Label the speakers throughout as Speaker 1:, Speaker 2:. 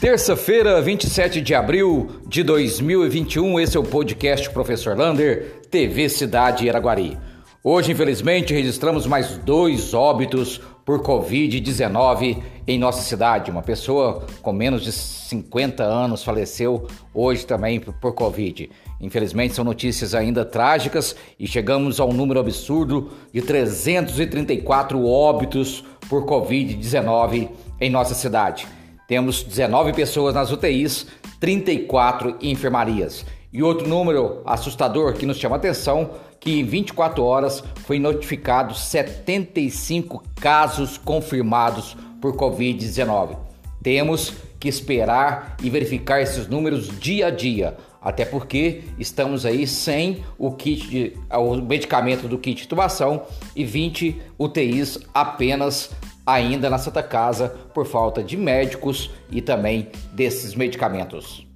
Speaker 1: Terça-feira, 27 de abril de 2021, esse é o podcast Professor Lander, TV Cidade Araguari. Hoje, infelizmente, registramos mais dois óbitos por Covid-19 em nossa cidade. Uma pessoa com menos de 50 anos faleceu hoje também por Covid. Infelizmente, são notícias ainda trágicas e chegamos a um número absurdo de 334 óbitos por Covid-19 em nossa cidade. Temos 19 pessoas nas UTIs, 34 em enfermarias. E outro número assustador que nos chama a atenção, que em 24 horas foi notificado 75 casos confirmados por COVID-19. Temos que esperar e verificar esses números dia a dia, até porque estamos aí sem o kit de, o medicamento do kit de tubação e 20 UTIs apenas ainda na Santa Casa por falta de médicos e também desses medicamentos.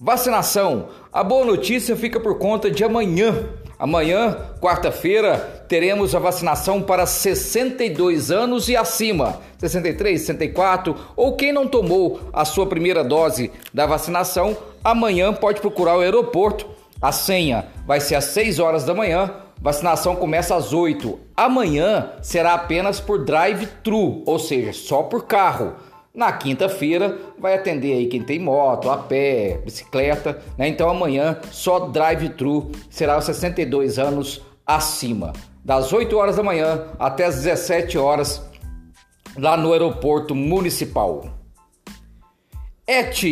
Speaker 1: Vacinação. A boa notícia fica por conta de amanhã. Amanhã, quarta-feira, teremos a vacinação para 62 anos e acima, 63, 64, ou quem não tomou a sua primeira dose da vacinação, amanhã pode procurar o aeroporto. A senha vai ser às 6 horas da manhã Vacinação começa às 8. Amanhã será apenas por drive-thru, ou seja, só por carro. Na quinta-feira vai atender aí quem tem moto, a pé, bicicleta, né? Então amanhã só drive-thru será aos 62 anos acima. Das 8 horas da manhã até as 17 horas lá no aeroporto municipal. ET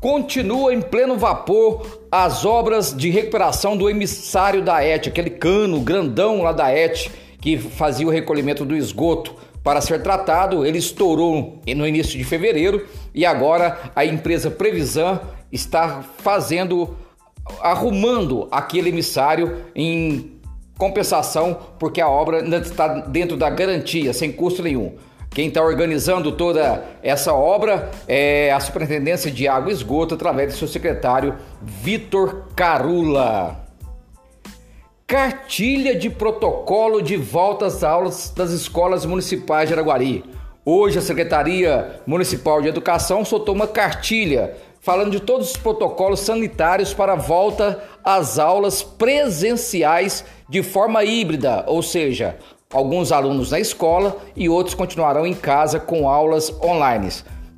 Speaker 1: Continua em pleno vapor as obras de recuperação do emissário da ET, aquele cano grandão lá da ET que fazia o recolhimento do esgoto para ser tratado. Ele estourou no início de fevereiro e agora a empresa Previsan está fazendo, arrumando aquele emissário em compensação, porque a obra ainda está dentro da garantia, sem custo nenhum. Quem está organizando toda essa obra é a Superintendência de Água e Esgoto, através do seu secretário Vitor Carula. Cartilha de protocolo de volta às aulas das escolas municipais de Araguari. Hoje a Secretaria Municipal de Educação soltou uma cartilha falando de todos os protocolos sanitários para a volta às aulas presenciais de forma híbrida, ou seja, alguns alunos na escola e outros continuarão em casa com aulas online.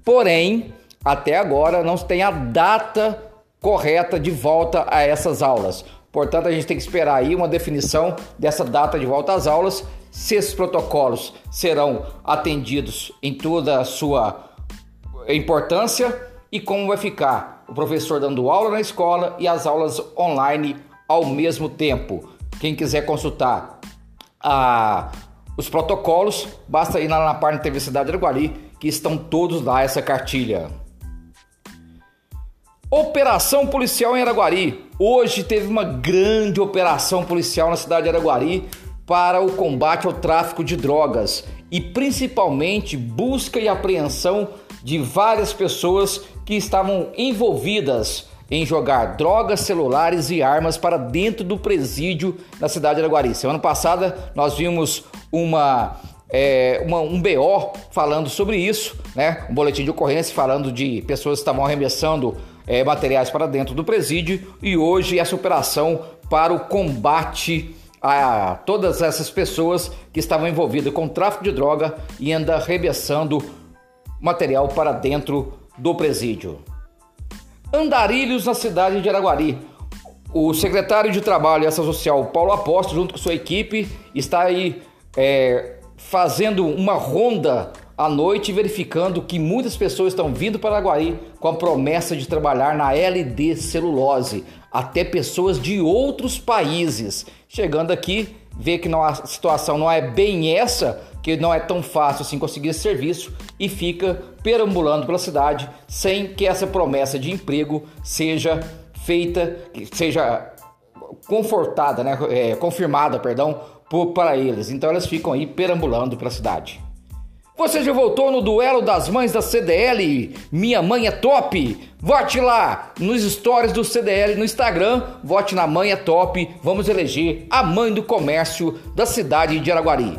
Speaker 1: Porém, até agora não tem a data correta de volta a essas aulas. Portanto, a gente tem que esperar aí uma definição dessa data de volta às aulas, se esses protocolos serão atendidos em toda a sua importância e como vai ficar o professor dando aula na escola e as aulas online ao mesmo tempo. Quem quiser consultar a, os protocolos, basta ir lá na página TV Cidade de Araguari, que estão todos lá essa cartilha. Operação policial em Araguari. Hoje teve uma grande operação policial na cidade de Araguari para o combate ao tráfico de drogas e principalmente busca e apreensão de várias pessoas que estavam envolvidas em jogar drogas, celulares e armas para dentro do presídio da cidade de Araguari. Semana passada nós vimos uma, é, uma, um BO falando sobre isso, né? um boletim de ocorrência falando de pessoas que estavam arremessando é, materiais para dentro do presídio e hoje essa operação para o combate a todas essas pessoas que estavam envolvidas com tráfico de droga e ainda arremessando material para dentro do presídio. Andarilhos na cidade de Araguari. O secretário de Trabalho e Ação Social, Paulo Apóstolo, junto com sua equipe, está aí é, fazendo uma ronda à noite, verificando que muitas pessoas estão vindo para Araguari com a promessa de trabalhar na LD Celulose, até pessoas de outros países. Chegando aqui, vê que não, a situação não é bem essa, que não é tão fácil assim conseguir esse serviço e fica perambulando pela cidade sem que essa promessa de emprego seja feita, seja confortada, né, é, confirmada, perdão, por, para eles. Então elas ficam aí perambulando pela cidade. Você já voltou no duelo das mães da CDL? Minha mãe é top! Vote lá nos stories do CDL no Instagram, vote na mãe é top. Vamos eleger a mãe do comércio da cidade de Araguari.